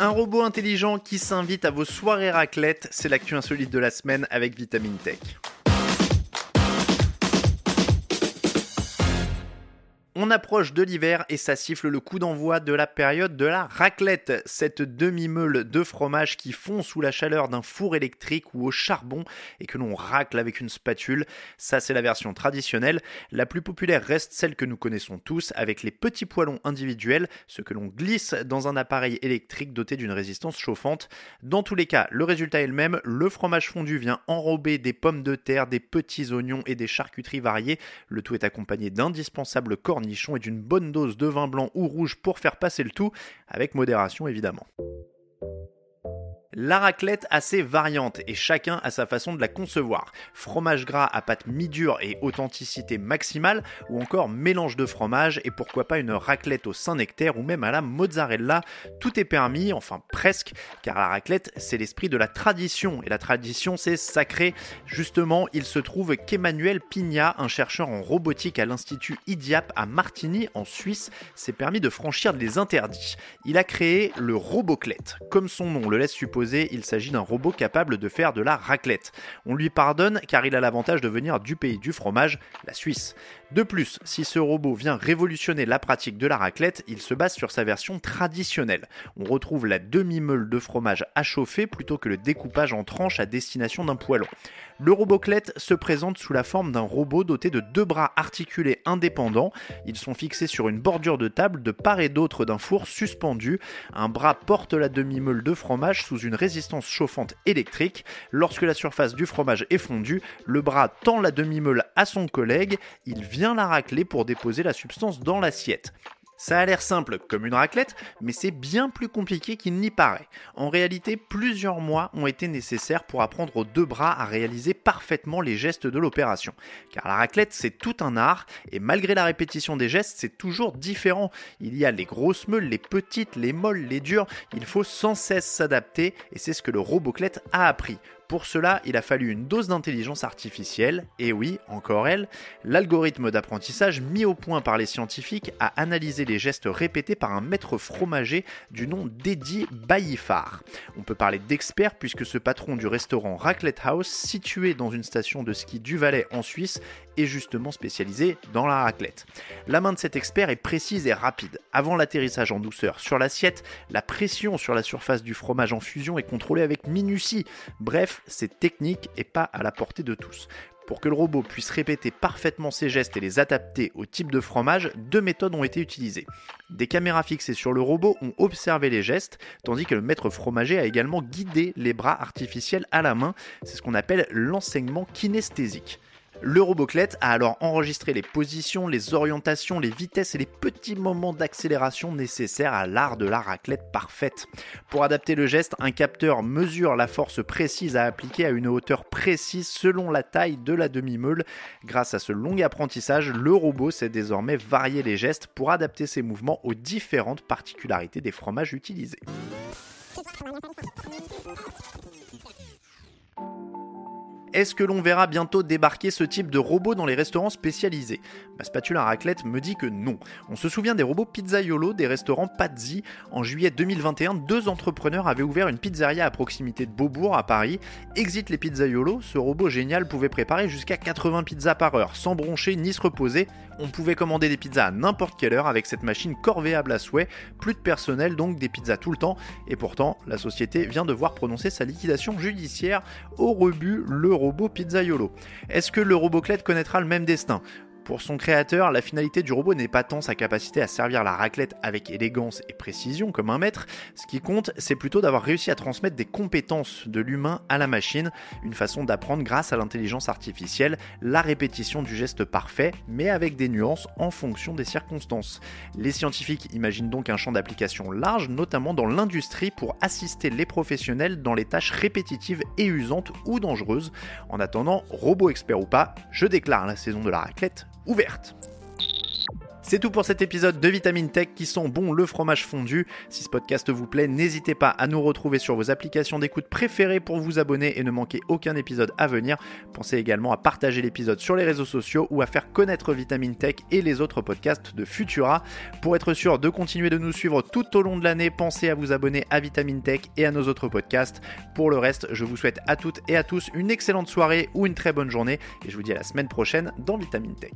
Un robot intelligent qui s'invite à vos soirées raclette, c'est l'actu insolite de la semaine avec Vitamine Tech. On approche de l'hiver et ça siffle le coup d'envoi de la période de la raclette, cette demi-meule de fromage qui fond sous la chaleur d'un four électrique ou au charbon et que l'on racle avec une spatule. Ça c'est la version traditionnelle. La plus populaire reste celle que nous connaissons tous avec les petits poêlons individuels, ce que l'on glisse dans un appareil électrique doté d'une résistance chauffante. Dans tous les cas, le résultat est le même, le fromage fondu vient enrober des pommes de terre, des petits oignons et des charcuteries variées. Le tout est accompagné d'indispensables et d'une bonne dose de vin blanc ou rouge pour faire passer le tout, avec modération évidemment. La raclette a ses et chacun a sa façon de la concevoir. Fromage gras à pâte mi-dure et authenticité maximale, ou encore mélange de fromage et pourquoi pas une raclette au Saint-Nectaire ou même à la mozzarella. Tout est permis, enfin presque, car la raclette c'est l'esprit de la tradition et la tradition c'est sacré. Justement, il se trouve qu'Emmanuel Pigna, un chercheur en robotique à l'Institut IDIAP à Martigny en Suisse, s'est permis de franchir les interdits. Il a créé le Roboclette. Comme son nom le laisse supposer, il s'agit d'un robot capable de faire de la raclette. On lui pardonne car il a l'avantage de venir du pays du fromage, la Suisse. De plus, si ce robot vient révolutionner la pratique de la raclette, il se base sur sa version traditionnelle. On retrouve la demi-meule de fromage à chauffer plutôt que le découpage en tranches à destination d'un poêlon. Le roboclette se présente sous la forme d'un robot doté de deux bras articulés indépendants. Ils sont fixés sur une bordure de table de part et d'autre d'un four suspendu. Un bras porte la demi-meule de fromage sous une résistance chauffante électrique. Lorsque la surface du fromage est fondue, le bras tend la demi-meule à son collègue. Il vient la racler pour déposer la substance dans l'assiette. Ça a l'air simple comme une raclette, mais c'est bien plus compliqué qu'il n'y paraît. En réalité, plusieurs mois ont été nécessaires pour apprendre aux deux bras à réaliser parfaitement les gestes de l'opération. Car la raclette, c'est tout un art, et malgré la répétition des gestes, c'est toujours différent. Il y a les grosses meules, les petites, les molles, les dures, il faut sans cesse s'adapter, et c'est ce que le roboclette a appris. Pour cela, il a fallu une dose d'intelligence artificielle, et oui, encore elle, l'algorithme d'apprentissage mis au point par les scientifiques a analysé les gestes répétés par un maître fromager du nom d'Eddie Baillifard. On peut parler d'expert puisque ce patron du restaurant Raclette House, situé dans une station de ski du Valais en Suisse, est justement spécialisé dans la raclette. La main de cet expert est précise et rapide. Avant l'atterrissage en douceur sur l'assiette, la pression sur la surface du fromage en fusion est contrôlée avec minutie. Bref, c'est technique et pas à la portée de tous. Pour que le robot puisse répéter parfaitement ses gestes et les adapter au type de fromage, deux méthodes ont été utilisées. Des caméras fixées sur le robot ont observé les gestes, tandis que le maître fromager a également guidé les bras artificiels à la main. C'est ce qu'on appelle l'enseignement kinesthésique. Le Roboclette a alors enregistré les positions, les orientations, les vitesses et les petits moments d'accélération nécessaires à l'art de la raclette parfaite. Pour adapter le geste, un capteur mesure la force précise à appliquer à une hauteur précise selon la taille de la demi-meule. Grâce à ce long apprentissage, le robot sait désormais varier les gestes pour adapter ses mouvements aux différentes particularités des fromages utilisés. Est-ce que l'on verra bientôt débarquer ce type de robot dans les restaurants spécialisés? Ma spatule à raclette me dit que non. On se souvient des robots pizzaiolo des restaurants Pazzi. En juillet 2021, deux entrepreneurs avaient ouvert une pizzeria à proximité de Beaubourg à Paris. Exit les pizzaiolo, ce robot génial pouvait préparer jusqu'à 80 pizzas par heure, sans broncher ni se reposer. On pouvait commander des pizzas à n'importe quelle heure avec cette machine corvéable à souhait, plus de personnel donc des pizzas tout le temps. Et pourtant, la société vient de voir prononcer sa liquidation judiciaire au rebut le robot pizzaiolo. Est-ce que le roboclette connaîtra le même destin? Pour son créateur, la finalité du robot n'est pas tant sa capacité à servir la raclette avec élégance et précision comme un maître, ce qui compte c'est plutôt d'avoir réussi à transmettre des compétences de l'humain à la machine, une façon d'apprendre grâce à l'intelligence artificielle la répétition du geste parfait, mais avec des nuances en fonction des circonstances. Les scientifiques imaginent donc un champ d'application large, notamment dans l'industrie pour assister les professionnels dans les tâches répétitives et usantes ou dangereuses. En attendant, robot expert ou pas, je déclare la saison de la raclette ouverte. C'est tout pour cet épisode de Vitamine Tech qui sont bons le fromage fondu. Si ce podcast vous plaît, n'hésitez pas à nous retrouver sur vos applications d'écoute préférées pour vous abonner et ne manquer aucun épisode à venir. Pensez également à partager l'épisode sur les réseaux sociaux ou à faire connaître Vitamine Tech et les autres podcasts de Futura. Pour être sûr de continuer de nous suivre tout au long de l'année, pensez à vous abonner à Vitamine Tech et à nos autres podcasts. Pour le reste, je vous souhaite à toutes et à tous une excellente soirée ou une très bonne journée et je vous dis à la semaine prochaine dans Vitamine Tech.